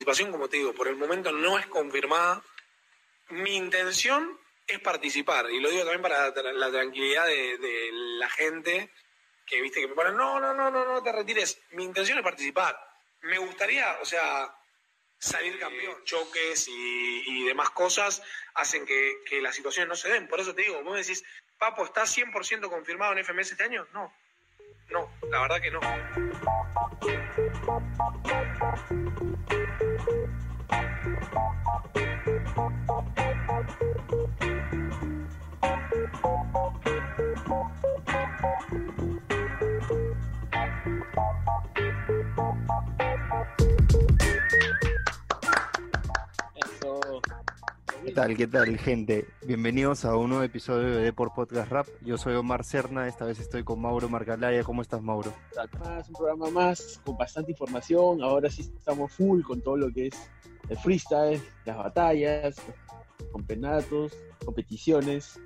participación, como te digo, por el momento no es confirmada. Mi intención es participar, y lo digo también para la tranquilidad de, la gente que viste que me ponen, no, no, no, no, no te retires. Mi intención es participar. Me gustaría, o sea, salir campeón. Choques y, demás cosas hacen que, que, las situaciones no se den. Por eso te digo, vos me decís, Papo, ¿está 100% confirmado en FMS este año? No, no, la verdad que no. Tal, qué tal, gente? Bienvenidos a un nuevo episodio de Deport Podcast Rap. Yo soy Omar Cerna, esta vez estoy con Mauro Marcalaya. ¿Cómo estás, Mauro? Más, un programa más con bastante información. Ahora sí estamos full con todo lo que es el freestyle, las batallas, campeonatos, competiciones.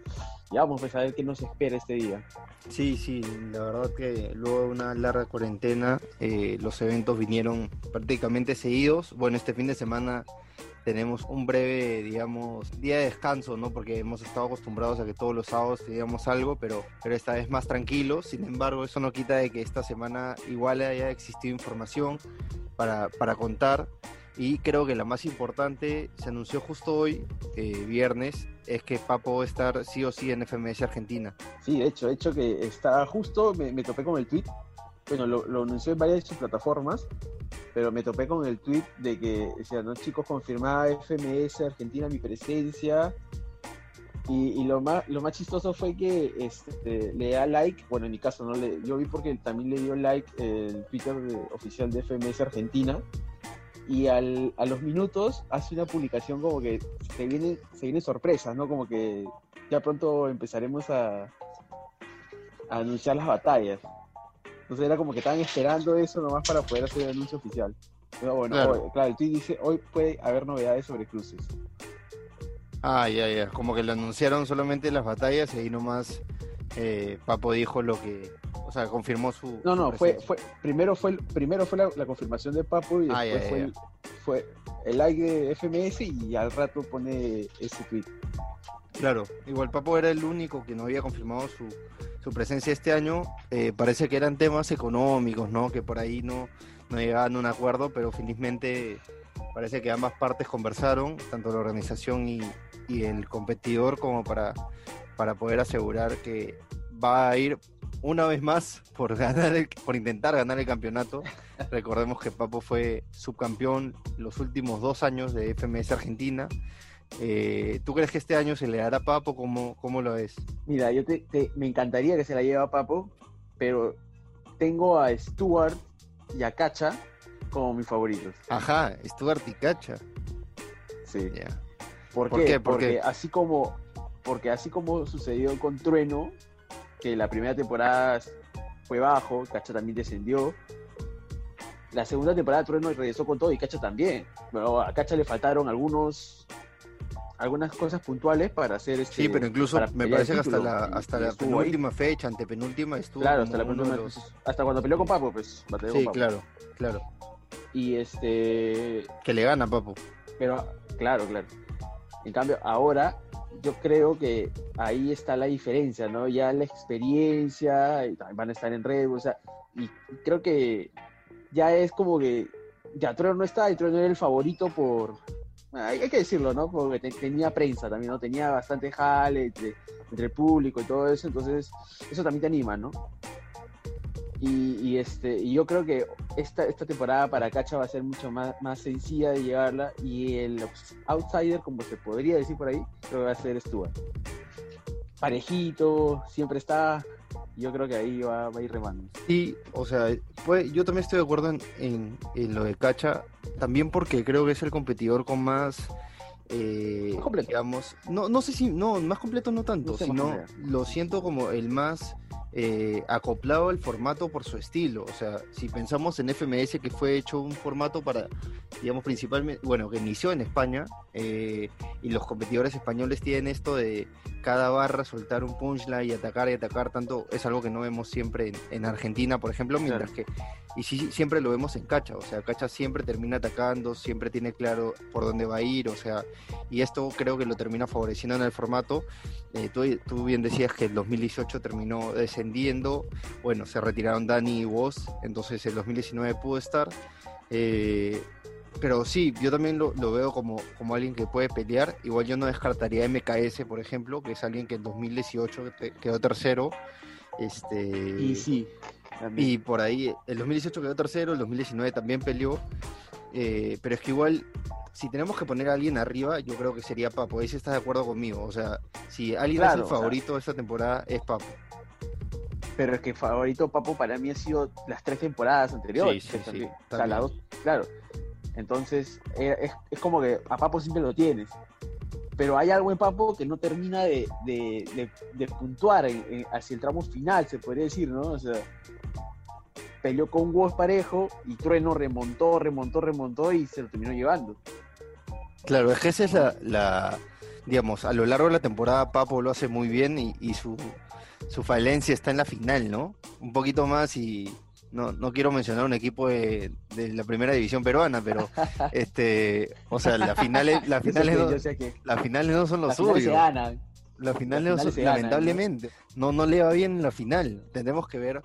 Y vamos pues, a ver qué nos espera este día. Sí, sí, la verdad que luego de una larga cuarentena, eh, los eventos vinieron prácticamente seguidos. Bueno, este fin de semana tenemos un breve, digamos, día de descanso, ¿no? Porque hemos estado acostumbrados a que todos los sábados teníamos algo, pero, pero esta vez más tranquilo. Sin embargo, eso no quita de que esta semana igual haya existido información para, para contar. Y creo que la más importante se anunció justo hoy, eh, viernes, es que Papo va a estar sí o sí en FMS Argentina. Sí, de hecho, de hecho que está justo, me, me topé con el tweet. Bueno, lo, lo anunció en varias de sus plataformas pero me topé con el tweet de que decía, no chicos, confirmaba FMS Argentina mi presencia. Y, lo más lo más chistoso fue que este, le da like, bueno en mi caso no le, yo vi porque también le dio like el Twitter oficial de FMS Argentina y al, a los minutos hace una publicación como que se viene, se viene sorpresa, ¿no? Como que ya pronto empezaremos a, a anunciar las batallas. Entonces era como que estaban esperando eso nomás para poder hacer el anuncio oficial. Pero bueno, claro, el tweet dice, hoy puede haber novedades sobre cruces. Ah, ya, ya. Como que lo anunciaron solamente las batallas y ahí nomás eh, Papo dijo lo que... O sea, confirmó su... No, no, fue, fue, primero fue, primero fue la, confirmación de Papo y ah, después fue, El, fue el like de FMS y al rato pone ese tweet. Claro, igual Papo era el único que no había confirmado su, su presencia este año. Eh, parece que eran temas económicos, ¿no? Que por ahí no, no llegaban a un acuerdo, pero felizmente parece que ambas partes conversaron, tanto la organización y, y el competidor, como para, para poder asegurar que va a ir una vez más por ganar por intentar ganar el campeonato. Recordemos que Papo fue subcampeón los últimos dos años de FMS Argentina eh, ¿Tú crees que este año se le dará a Papo? ¿Cómo, cómo lo es? Mira, yo te, me encantaría que se la lleve a Papo, pero tengo a Stuart y a Cacha como mis favoritos. Ajá, Stuart y Cacha. Sí. ¿Por, qué? porque así como porque así como sucedió con Trueno, que la primera temporada fue bajo, Cacha también descendió. La segunda temporada Trueno regresó con todo y Cacha también. Pero a Cacha le faltaron algunos algunas cosas puntuales para hacer este. Sí, pero incluso me parece que hasta la, hasta la penúltima fecha, antepenúltima, estuvo. Claro, hasta la penúltima. Hasta cuando peleó con Papo, pues. sí, claro, claro. Y este. Que le gana Papo. Pero, claro, claro. En cambio, ahora yo creo que ahí está la diferencia, ¿no? Ya la experiencia, van a estar en red, o sea, y creo que ya es como que ya Trono no está y Trono era el favorito por, hay, que decirlo, ¿no? Porque tenía prensa también, ¿no? Tenía bastante jale entre, el público y todo eso, entonces eso también te anima, ¿no? Y, este, y yo creo que esta, esta temporada para Cacha va a ser mucho más, más sencilla de llevarla y el outsider, como se podría decir por ahí, creo que va a ser Stuart. Parejito, siempre está, yo creo que ahí va, a ir remando. Sí, o sea, pues, yo también estoy de acuerdo en, en, lo de Cacha, también porque creo que es el competidor con más... Eh, digamos, no, no sé si, no, más completo no tanto, sino lo siento como el más eh, acoplado al formato por su estilo. O sea, si pensamos en FMS, que fue hecho un formato para, digamos, principalmente, bueno, que inició en España, eh, y los competidores españoles tienen esto de cada barra soltar un punchline y atacar y atacar, tanto es algo que no vemos siempre en, Argentina, por ejemplo, mientras que y sí, siempre lo vemos en Cacha, o sea, Cacha siempre termina atacando, siempre tiene claro por dónde va a ir, o sea, y esto creo que lo termina favoreciendo en el formato. Eh, tú, tú, bien decías que el 2018 terminó descendiendo, bueno, se retiraron Dani y vos, entonces el 2019 pudo estar. Eh, pero sí, yo también lo, veo como, como alguien que puede pelear. Igual yo no descartaría MKS, por ejemplo, que es alguien que en 2018 quedó tercero. Este, y sí, y por ahí, el 2018 quedó tercero, el 2019 también peleó. Eh, pero es que igual, si tenemos que poner a alguien arriba, yo creo que sería Papo. Ahí sí estás de acuerdo conmigo. O sea, si alguien es el favorito de esta temporada, es Papo. Pero es que favorito Papo para mí ha sido las tres temporadas anteriores. Sí, sí, claro. Entonces, eh, es, como que a Papo siempre lo tienes. Pero hay algo en Papo que no termina de, puntuar hacia el tramo final, se podría decir, ¿no? O sea, peleó con Woz parejo y Trueno remontó, remontó, remontó y se lo terminó llevando. Claro, es que esa es la, digamos, a lo largo de la temporada Papo lo hace muy bien y, su, su falencia está en la final, ¿no? Un poquito más y no, no quiero mencionar un equipo de, la primera división peruana, pero este, o sea, las finales, las finales, no, las finales no son los suyos. Las finales, no lamentablemente, ¿no? ¿no? le va bien en la final. Tenemos que ver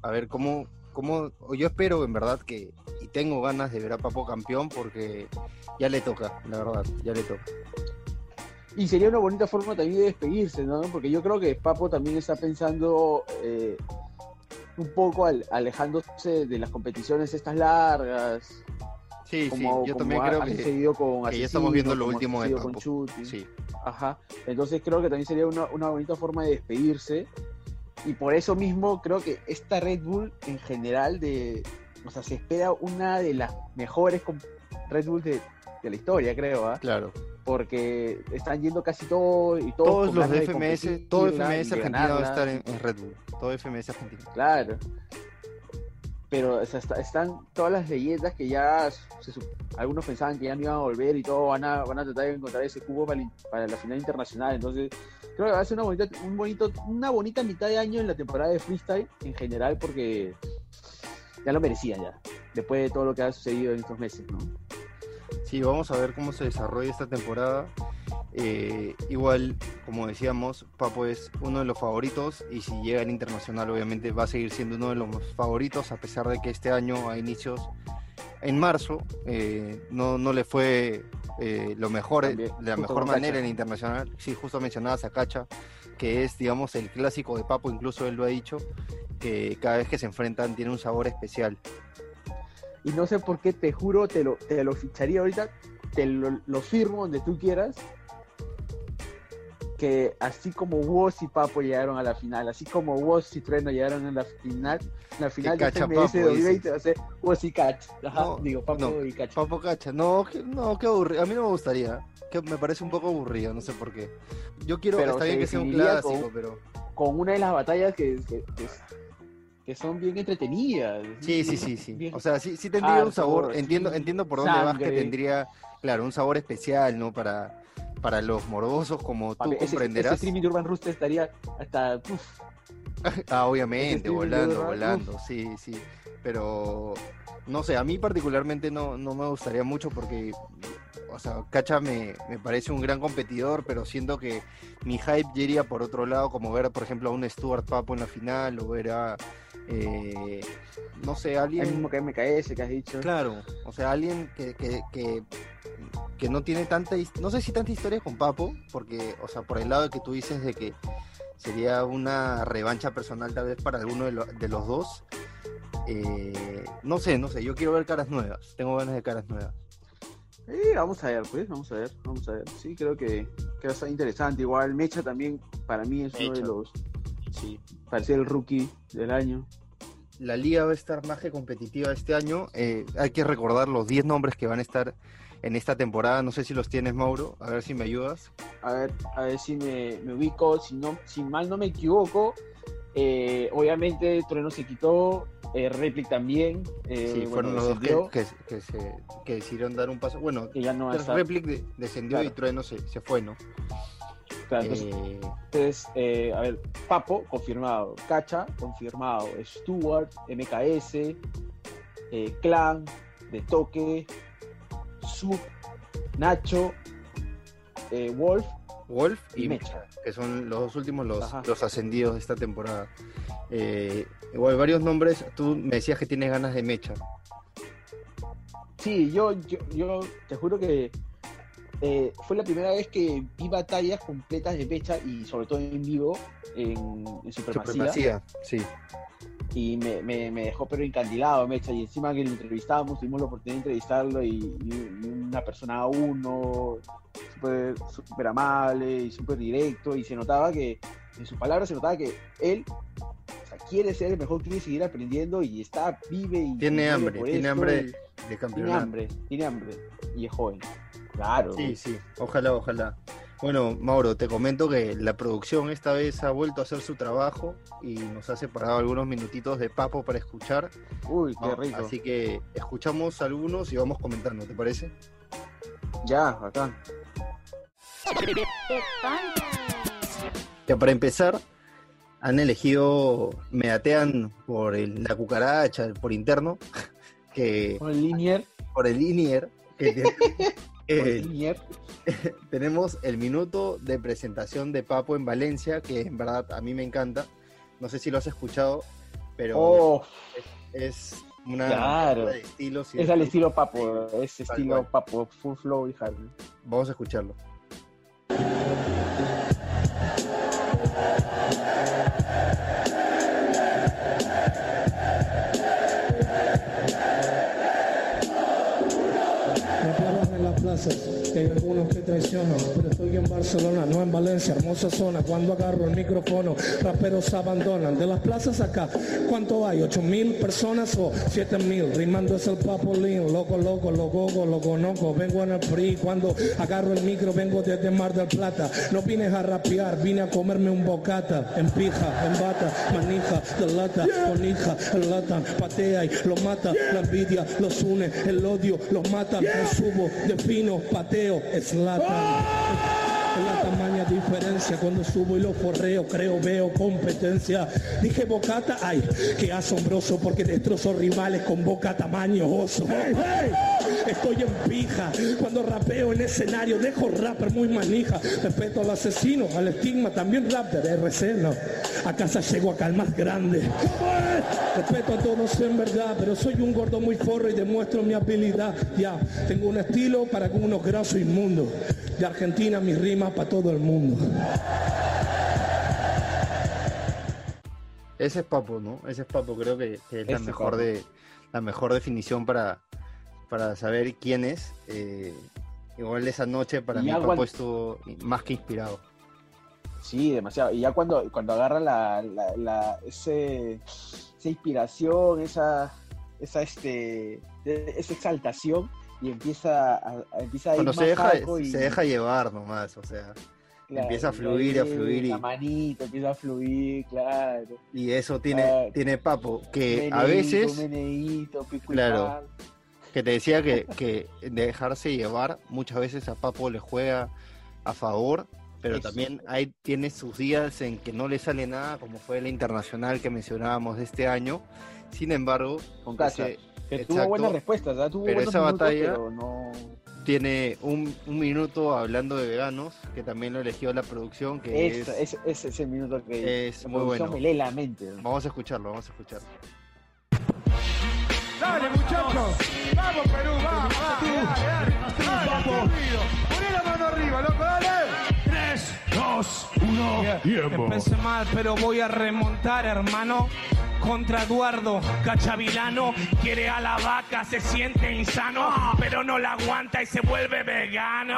a ver cómo, cómo, yo espero en verdad que, y tengo ganas de ver a Papo campeón porque ya le toca, la verdad, ya le toca. Y sería una bonita forma también de despedirse, ¿no? Porque yo creo que Papo también está pensando eh, un poco alejándose de las competiciones estas largas. Sí, sí, yo también creo que, con ya estamos viendo lo último de Papo. Con sí. Ajá. Entonces creo que también sería una, una bonita forma de despedirse y por eso mismo creo que esta Red Bull en general de, o sea, se espera una de las mejores Red Bull de, la historia, creo, ¿ah? Claro. Porque están yendo casi todo y todos, los de FMS, todo FMS argentino va a estar en, Red Bull, todo FMS argentino. Claro. Pero están todas las leyendas que ya algunos pensaban que ya no iban a volver y todo van a, van a tratar de encontrar ese cubo para, para la final internacional. Entonces, creo que va a ser una bonita, un bonito, una bonita mitad de año en la temporada de freestyle en general porque ya lo merecía ya, después de todo lo que ha sucedido en estos meses, ¿no? Sí, vamos a ver cómo se desarrolla esta temporada. Eh, igual, como decíamos, Papo es uno de los favoritos y si llega al internacional obviamente va a seguir siendo uno de los favoritos a pesar de que este año a inicios, en marzo, eh, no, no le fue eh, lo mejor, de la mejor manera en internacional. Sí, justo mencionabas a Cacha, que es, digamos, el clásico de Papo, incluso él lo ha dicho, que cada vez que se enfrentan tiene un sabor especial. Y no sé por qué, te juro, te lo, te lo ficharía ahorita, te lo, lo firmo donde tú quieras, que así como Woz y Papo llegaron a la final, así como Woz y Trueno llegaron a la final, la final de FMS 2020 va a ser Woz y Cacha. digo, Papo y Cacha. Papo Cacha, no, no, qué aburrido. A mí no me gustaría, que me parece un poco aburrido, no sé por qué. Yo quiero, pero está bien que sea un clásico, pero... Con una de las batallas que, que, son bien entretenidas. Sí, sí, sí, sí. O sea, sí, sí tendría un sabor, entiendo, entiendo por dónde vas que tendría, claro, un sabor especial, ¿no? Para para los morbosos como tú comprenderás. Ese streaming de Urban Rooster estaría hasta... ah, obviamente, volando, volando, sí, sí. Pero, no sé, a mí particularmente no, no me gustaría mucho porque, o sea, Cacha me, me parece un gran competidor, pero siento que mi hype iría por otro lado, como ver, por ejemplo, a un Stuart Papo en la final o ver a... Eh, no sé, alguien... El mismo que MKS que has dicho. Claro, o sea, alguien que, que, que que no tiene tanta, no sé si tanta historia con Papo, porque, o sea, por el lado que tú dices de que sería una revancha personal tal vez para alguno de, de los dos. Eh, no sé, no sé, yo quiero ver caras nuevas, tengo ganas de caras nuevas. Eh, vamos a ver, pues, vamos a ver, vamos a ver. Sí, creo que, que va a estar interesante. Igual Mecha también, para mí es uno de los... Sí. Parecía el rookie del año la liga va a estar más que competitiva este año. Eh, hay que recordar los 10 nombres que van a estar en esta temporada. No sé si los tienes, Mauro. A ver si me ayudas. A ver, a ver si me, ubico. Si, no, si mal no me equivoco, eh, obviamente Trueno se quitó, eh, Replic también. Eh, sí, fueron los dos que, decidieron dar un paso. Bueno, que ya no Replic descendió y Trueno se, se fue, ¿no? Claro, entonces, Eh, entonces, a ver, Papo, confirmado. Cacha, confirmado. Stuart, MKS, Clan, De Toque, Sub, Nacho, Wolf Wolf y y Mecha. que son los dos últimos los, Ajá. los ascendidos de esta temporada. Eh, igual varios nombres, tú me decías que tienes ganas de Mecha. Sí, yo, yo, yo te juro que eh, fue la primera vez que vi batallas completas de Mecha y sobre todo en vivo en, en Supremacía. Supremacía, sí. Y me, me, me dejó pero encandilado Mecha y encima que lo entrevistábamos tuvimos la oportunidad de entrevistarlo y, una persona a uno súper súper amable y súper directo y se notaba que en sus palabras se notaba que él o sea, quiere ser el mejor quiere seguir aprendiendo y está vive y Tiene hambre, tiene esto hambre de tiene campeonato. hambre tiene hambre y es joven claro Sí, sí, ojalá, ojalá. Bueno, Mauro, te comento que la producción esta vez ha vuelto a hacer su trabajo y nos ha separado algunos minutitos de papo para escuchar. uy qué ¿no? rico Así que escuchamos algunos y vamos comentando, ¿te parece? ya acá Ya para empezar, han elegido, me datean por el- la cucaracha, por interno, que con el Linier por el Inier, que eh, tenemos el minuto de presentación de Papo en Valencia, que en verdad a mí me encanta. No sé si lo has escuchado, pero oh es una Claro. mezcla de estilos. y es al estilo papo es estilo papo full flow y hard Vamos a escucharlo. Que hay algunos que traicionan, pero estoy en Barcelona, no en Valencia, hermosa zona. Cuando agarro el micrófono, raperos abandonan. De las plazas acá, ¿cuánto hay? ¿Ocho mil personas o siete mil? Rimando es el papolín, loco, loco, loco, lo conozco. Vengo en el free, cuando agarro el micro vengo desde Mar del Plata. No vine a rapear, vine a comerme un bocata, en pija, en bata, manija, de lata, con hija, en lata, patea y lo mata. La envidia los une, el odio los mata. Me subo, defino, lata. Es la tamaña diferencia cuando subo y lo forreo, creo, veo competencia. Dije bocata, ay, qué asombroso porque destrozo rivales con boca tamaño oso. Estoy en pija cuando rapeo en escenario, dejo rapper muy manija. Respeto al asesino, al estigma, también rap de RC, no. A casa llego acá al más grande. Respeto a todos en verdad, pero soy un gordo muy forro y demuestro mi habilidad. Ya, tengo un estilo para con unos grasos inmundos. De Argentina mis rimas para todo el mundo. Ese es Papo, ¿no? Ese es Papo, creo que, que es la mejor Papo. de la mejor definición para, para saber quién es. Eh, igual esa noche para Y mí cuando- estuvo más que inspirado. Sí, demasiado. Y ya cuando, cuando agarra la, la, la- ese, esa inspiración, esa, esa, este, esa exaltación, y empieza a, a- empieza a ir Cuando más se deja, y- se deja llevar nomás, o sea, empieza a y fluir y a fluir y- La manito empieza a fluir, claro. y eso tiene, Claro. tiene Papo, que a Meneíto, veces, meneíto, y Claro. Que te decía que, que dejarse llevar muchas veces a Papo le juega a favor, pero Eso. también hay, tiene sus días en que no le sale nada, como fue la internacional que mencionábamos de este año. Sin embargo, Con ese- Que exacto. tuvo buenas respuestas, ¿verdad? Tuvo Pero esa minutos, batalla- pero no... tiene un, un minuto hablando de veganos, que también lo eligió la producción, que Es, es, es, ese es el minuto que es muy bueno. me lee la mente. ¿no? Vamos a escucharlo, vamos a escucharlo. Dale, muchachos. Vamos, Perú, vamos. Dale, dale, ruido. Poné la mano arriba, loco, dale. 3, 2, 1, tiempo. Empecé mal, pero voy a remontar, hermano. Contra Eduardo Cachavilano, quiere a la vaca, se siente insano, pero no la aguanta y se vuelve vegano.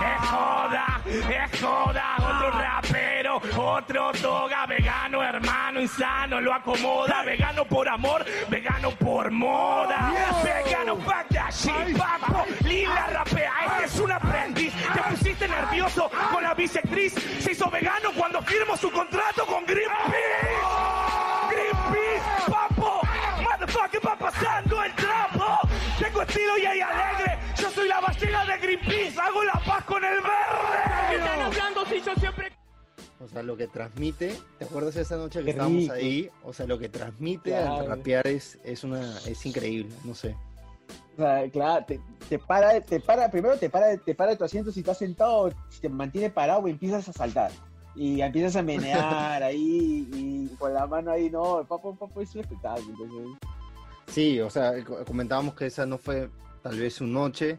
Es joda, es joda, otro rapero, otro toga, vegano, hermano, insano, lo acomoda, vegano por amor, vegano por moda. Vegano, fuck that shit, papo, Lila rapea, este es un aprendiz. Te pusiste nervioso con la bisectriz, se hizo vegano cuando firmó su contrato con Greenpeace. Motherfucker, va pasando el trapo. Tengo estilo y hay alegre, yo soy la ballena de Greenpeace, hago la paz con el verde. están hablando si yo siempre sea, lo que transmite, ¿te acuerdas esa noche que Qué estábamos rico. ahí? O sea, lo que transmite al Claro. rapear es, es una, es increíble, no sé. O sea, claro, te, te para, te para, primero te para, te para de tu asiento si estás sentado, si te mantiene parado y empiezas a saltar. Y empiezas a menear ahí y con la mano ahí, no, el papo, papo es un espectáculo. entonces, Sí, o sea, co- comentábamos que esa no fue tal vez su noche,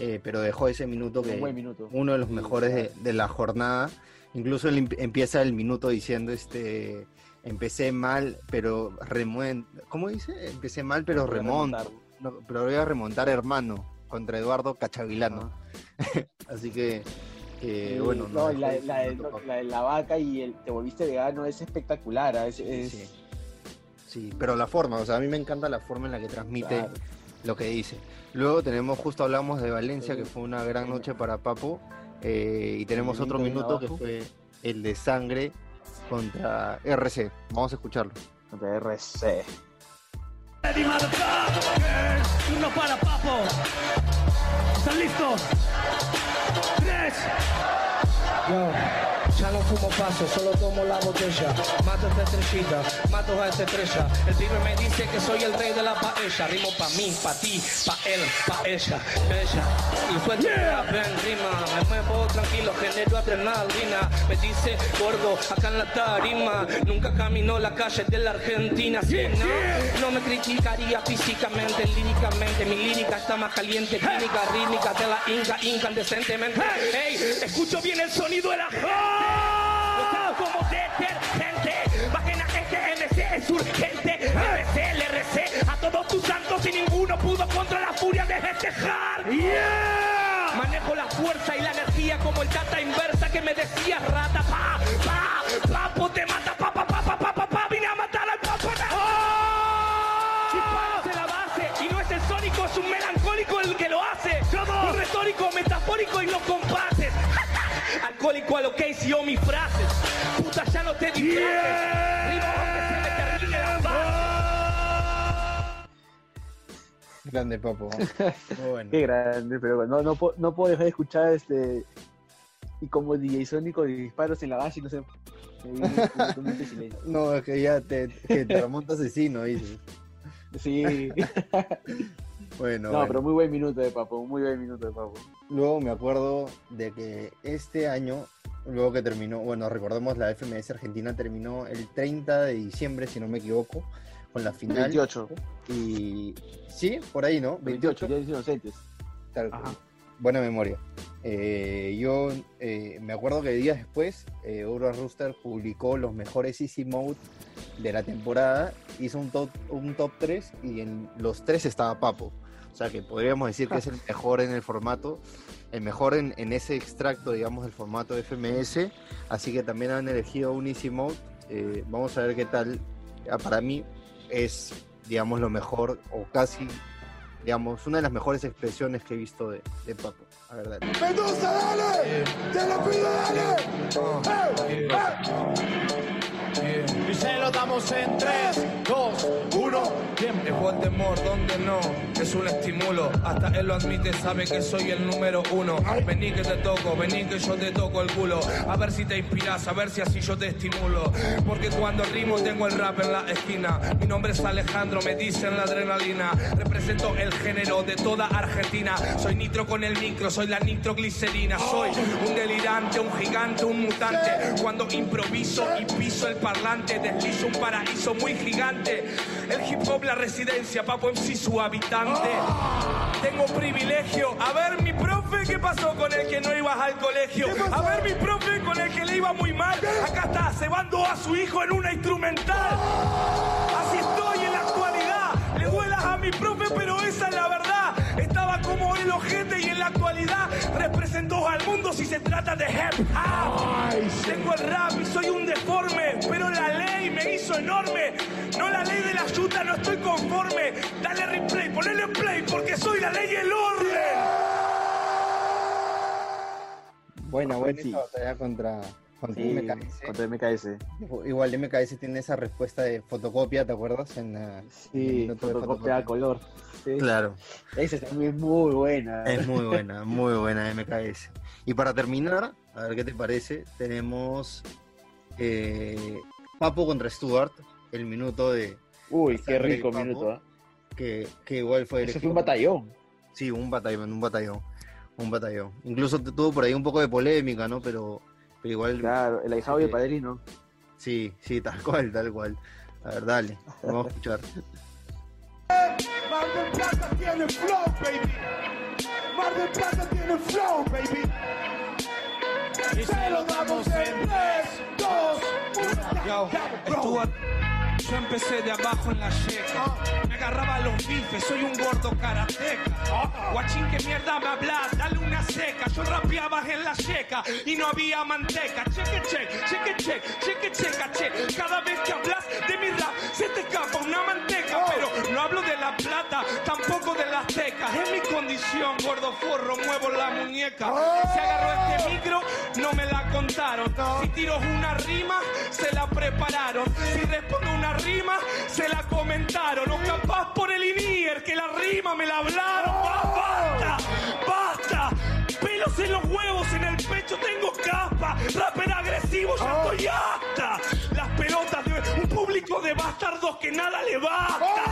eh, pero dejó ese minuto que un buen minuto. uno de los mejores de, de la jornada. Incluso em- empieza el minuto diciendo, este, empecé mal, pero remonto. ¿Cómo dice? Empecé mal, pero remonto. remontar. No, pero voy a remontar, hermano, contra Eduardo Cachavilano. Así que, Sí, bueno, no, nos y la, ese la, de la vaca y el te volviste vegano es espectacular. ah, Es, es- Sí. Sí, pero la forma, o sea, a mí me encanta la forma en la que transmite claro. lo que dice. Luego tenemos, justo hablamos de Valencia, Sí. que fue una gran noche para Papo, eh, y tenemos otro minuto que fue el de sangre contra RC. Vamos a escucharlo. Contra RC. Uno para Papo. ¿Están listos? Tres. Yo, ya no fumo paso, solo tomo la botella. Mato esta estrellita, mato a esta estrella. El pibe me dice que soy el rey de la paella. Rimo pa' mí, pa' ti, pa' él, pa' ella, ella. Y rap en rima, me muevo tranquilo, genero adrenalina. Me dice gordo acá en la tarima. Nunca caminó la calle de la Argentina, ¿sí, no? No me criticaría físicamente, líricamente. Mi lírica está más caliente, química, rítmica, de la inca, incandescentemente. Hey, escucho bien el sonido de la es urgente. RC, el RC, a todos tus santos y ninguno pudo contra la furia de festejar. Yeah. Manejo la fuerza y la energía como el data inversa que me decía rata. Pa, pa, papo te mata, pa, pa, pa, pa, pa, pa, pa, vine a matar al papo. Si parece la base y no es el sónico, es un melancólico el que lo hace. Un retórico, metafórico y los compases. Alcohólico a lo que hizo mis frases. Puta, ya no te disfraces. Grande Papo. Bueno. Qué grande, pero no, no, puedo- no puedo dejar de escuchar este. Y como DJ Sónico disparos en la base y no sé. No, es que ya te, que te remonta asesino, dices. Sí. Bueno, No, bueno. pero muy buen minuto de Papo, muy buen minuto de Papo. Luego me acuerdo de que este año, luego que terminó, bueno, recordemos la FMS Argentina terminó el 30 de diciembre, si no me equivoco, con la final. 28. Y sí, por ahí, ¿no? 28, días inocentes. Tal Ajá. cual. Buena memoria. Eh, yo eh, me acuerdo que días después, eh, Euro Rooster publicó los mejores Easy Mode de la temporada, hizo un top, un top 3 y en los tres estaba Papo. O sea que podríamos decir que es el mejor en el formato, el mejor en, en ese extracto, digamos, del formato FMS. Así que también han elegido un Easy Mode. Eh, vamos a ver qué tal. Ah, Para mí es, digamos, lo mejor o casi digamos, una de las mejores expresiones que he visto de, de Papo, la verdad. Dale. Te lo pido, dale. Y se lo damos en 3, 2, 1, tiempo. Es Voldemort, donde no, es un estimulo. Hasta él lo admite, sabe que soy el número uno. Vení que te toco, vení que yo te toco el culo. A ver si te inspiras, a ver si así yo te estimulo. Porque cuando rimo tengo el rap en la esquina. Mi nombre es Alejandro, me dicen la adrenalina. Represento el género de toda Argentina. Soy nitro con el micro, soy la nitroglicerina. Soy un delirante, un gigante, un mutante. Cuando improviso y piso el parlante, deslizo un paraíso muy gigante. El hip hop, la residencia, Papo MC, su habitante. Tengo privilegio. A ver, mi profe, ¿qué pasó con el que no ibas al colegio? A ver, mi profe, con el que le iba muy mal. Acá está, cebando a su hijo en una instrumental. Así estoy en la actualidad. Le duelas a mi profe, pero esa es la como el ojete y en la actualidad representó al mundo si se trata de hip hop. Tengo el rap y soy un deforme, pero la ley me hizo enorme. No la ley de la yuta, no estoy conforme. Dale replay, ponele play, porque soy la ley y el orden. Buena, buena Sí. batalla contra, contra Sí, MKS. contra MKS. Igual MKS tiene esa respuesta de fotocopia, ¿te acuerdas? En, el Sí, de fotocopia a color. Claro, Esa también es muy buena. es muy buena, muy buena MKS. Y para terminar, a ver qué te parece, tenemos Eh, Papo contra Stuart, el minuto de. Uy, qué rico Papo. minuto, ¿ah? Que, que igual fue. Ese fue un batallón. Sí, un batallón, un batallón. Un batallón. Incluso tu- tuvo por ahí un poco de polémica, ¿no? Pero, pero igual. Claro, el ahijado y el Sí. padrino. Sí, sí, tal cual, tal cual. A ver, dale, vamos a escuchar. Tiene flow, baby. Mar del Plata tiene flow, baby. Y se lo damos en 3, 2, 1. Yo, yo empecé de abajo en la yeca. Me agarraba los bifes, soy un gordo karateca. Guachín, que mierda me habla, dale una seca. Yo rapeaba en la yeca y no había manteca. Cheque, check, cheque, check, cheque, checa, check. Muñeca. Si agarro este micro, no me la contaron. Si tiro una rima, se la prepararon. Si respondo una rima, se la comentaron. O capaz por el INIER, que la rima me la hablaron. ¡Ba- ¡Basta! ¡Basta! Pelos en los huevos, en el pecho tengo capa. Rapper agresivo, ya estoy hasta. Las pelotas de un público de bastardos que nada le basta.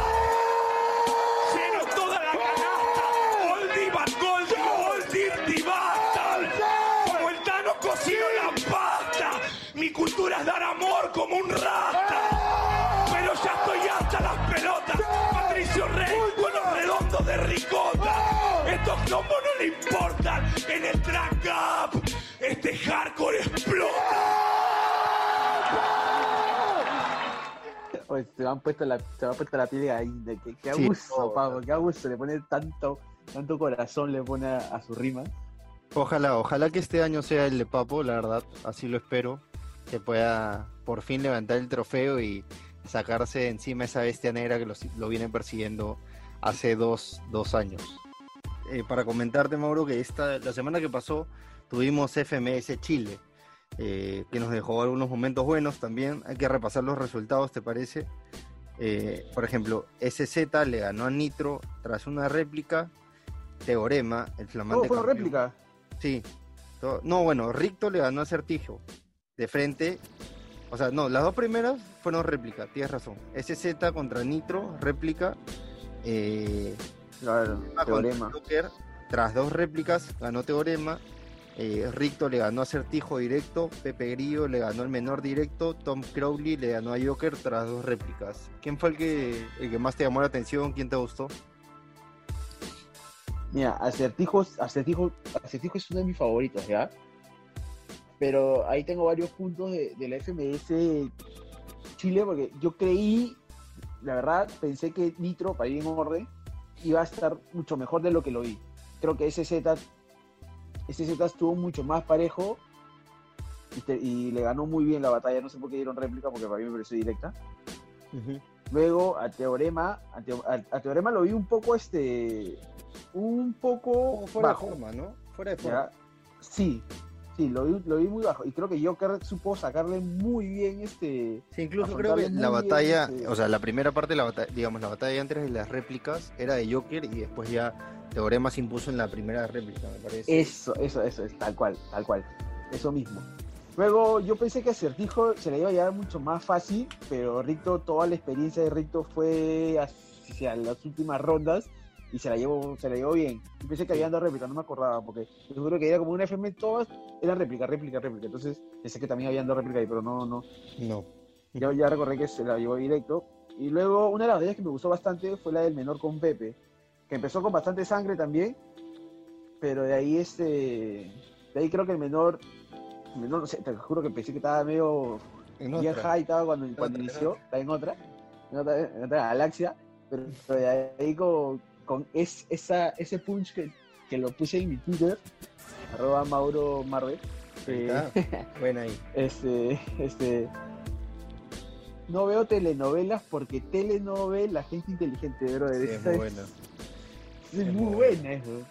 Es dar amor como un rata. Pero ya estoy hasta las pelotas. Patricio Rey con los redondos de ricota. Estos combos no le importan. En el track up, este hardcore explota. Oye, se me han puesto la, se me ha puesto la piel de gallina. Qué, qué Sí, abuso, no, Pablo, qué abuso. Le pone tanto, tanto corazón, le pone a, a su rima. Ojalá, ojalá que este año sea el de Papo, la verdad, así lo espero. Que pueda por fin levantar el trofeo y sacarse de encima esa bestia negra que lo, lo viene persiguiendo hace dos, dos años. Eh, para comentarte, Mauro, que esta, la semana que pasó tuvimos FMS Chile, eh, que nos dejó algunos momentos buenos también. Hay que repasar los resultados, ¿te parece? Eh, por ejemplo, SZ le ganó a Nitro tras una réplica. Teorema, el flamante Oh, fue una réplica. Sí. No, bueno, Ricto le ganó a Certijo. De frente. O sea, no, las dos primeras fueron réplica, tienes razón. SZ contra Nitro, réplica. Eh, Claro, teorema. Joker, tras dos réplicas, ganó Teorema. Eh, Ricto le ganó a Certijo directo. Pepe Grillo le ganó al menor directo. Tom Crowley le ganó a Joker tras dos réplicas. ¿Quién fue el que, el que más te llamó la atención? ¿Quién te gustó? Mira, Acertijo, Acertijo, Acertijo es uno de mis favoritos, ¿ya? Pero ahí tengo varios puntos de, de la FMS Chile, porque yo creí, la verdad, pensé que Nitro, para ir en orden, iba a estar mucho mejor de lo que lo vi. Creo que ese Z, ese Z estuvo mucho más parejo y, te- y le ganó muy bien la batalla. No sé por qué dieron réplica, porque para mí me pareció directa. Luego a Teorema, a, Teo- a- a Teorema lo vi un poco este, un poco Fuera bajo. de forma, ¿no? Fuera de ¿ya? Sí, sí, lo vi, lo vi muy bajo. Y creo que Joker supo sacarle muy bien este. Sí, incluso creo que la batalla, ese- o sea, la primera parte de la batalla, digamos, la batalla antes de las réplicas era de Joker y después ya Teorema se impuso en la primera réplica, me parece. Eso, eso, eso, es tal cual, tal cual. Eso mismo. Luego yo pensé que Acertijo se la iba a llevar mucho más fácil, pero Ricto, toda la experiencia de Ricto fue hacia las últimas rondas y se la llevó, se la llevó bien. Yo pensé que habían dos réplicas, no me acordaba, porque yo creo que era como una FM, todas eran réplica, réplica, réplica. Entonces pensé que también habían dos réplicas ahí, pero no, no. No. Yo ya recordé que se la llevó directo. Y luego una de las batallas que me gustó bastante fue la del menor con Pepe, que empezó con bastante sangre también, pero de ahí este, de ahí creo que el menor, el menor, no sé, te juro que pensé que estaba medio En bien otra. high, estaba cuando, cuando otra, inició, está en otra, en otra, en otra galaxia, pero, pero de ahí con, con es- esa, ese punch que, que lo puse en mi Twitter, arroba Mauro Marvel, eh. Buena ahí. este, este, no veo telenovelas porque telenovela gente inteligente, brother. Sí, es muy es, buena. es Es muy muy buena eso.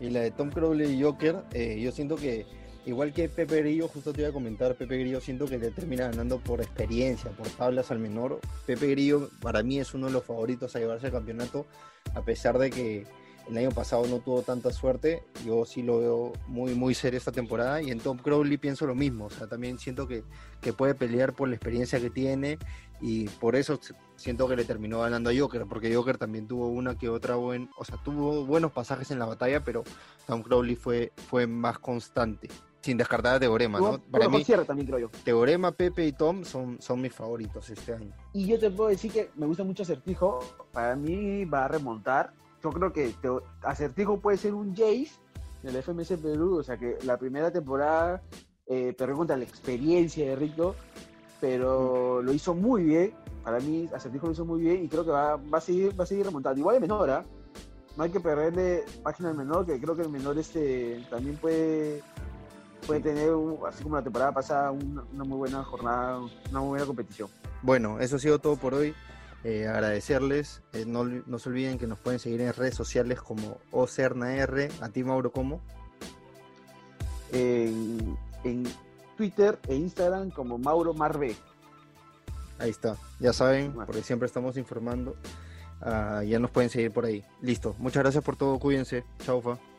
Y la de Tom Crowley y Joker, eh, yo siento que, igual que Pepe Grillo, justo te iba a comentar, Pepe Grillo siento que le termina ganando por experiencia, por tablas al menor. Pepe Grillo para mí es uno de los favoritos a llevarse el campeonato, a pesar de que el año pasado no tuvo tanta suerte, yo sí lo veo muy, muy serio esta temporada y en Tom Crowley pienso lo mismo, o sea, también siento que, que puede pelear por la experiencia que tiene y por eso siento que le terminó ganando a Joker, porque Joker también tuvo una que otra buen, o sea, tuvo buenos pasajes en la batalla, pero Tom Crowley fue, fue más constante. Sin descartar a Teorema, ¿no? Para mí, también creo yo. Teorema, Pepe y Tom son, son mis favoritos este año. Y yo te puedo decir que me gusta mucho Acertijo. Para mí va a remontar yo creo que Acertijo puede ser un Jace en el FMS Perú, o sea que la primera temporada eh, te contra la experiencia de Rico, pero lo hizo muy bien. Para mí, Acertijo lo hizo muy bien y creo que va, va a, seguir, va a seguir remontando. Igual de menor, ¿ah? no hay que perderle página al menor, que creo que el menor este también puede, puede tener, así como la temporada pasada, una, una muy buena jornada, una muy buena competición. Bueno, eso ha sido todo por hoy. Eh, agradecerles. Eh, no, no, se olviden que nos pueden seguir en redes sociales como OCERNAR. ¿A ti, Mauro, cómo? En, Twitter e Instagram como Mauro Marve. Ahí está. Ya saben, porque siempre estamos informando. Ah, ya nos pueden seguir por ahí. Listo. Muchas gracias por todo. Cuídense. Chau, fa.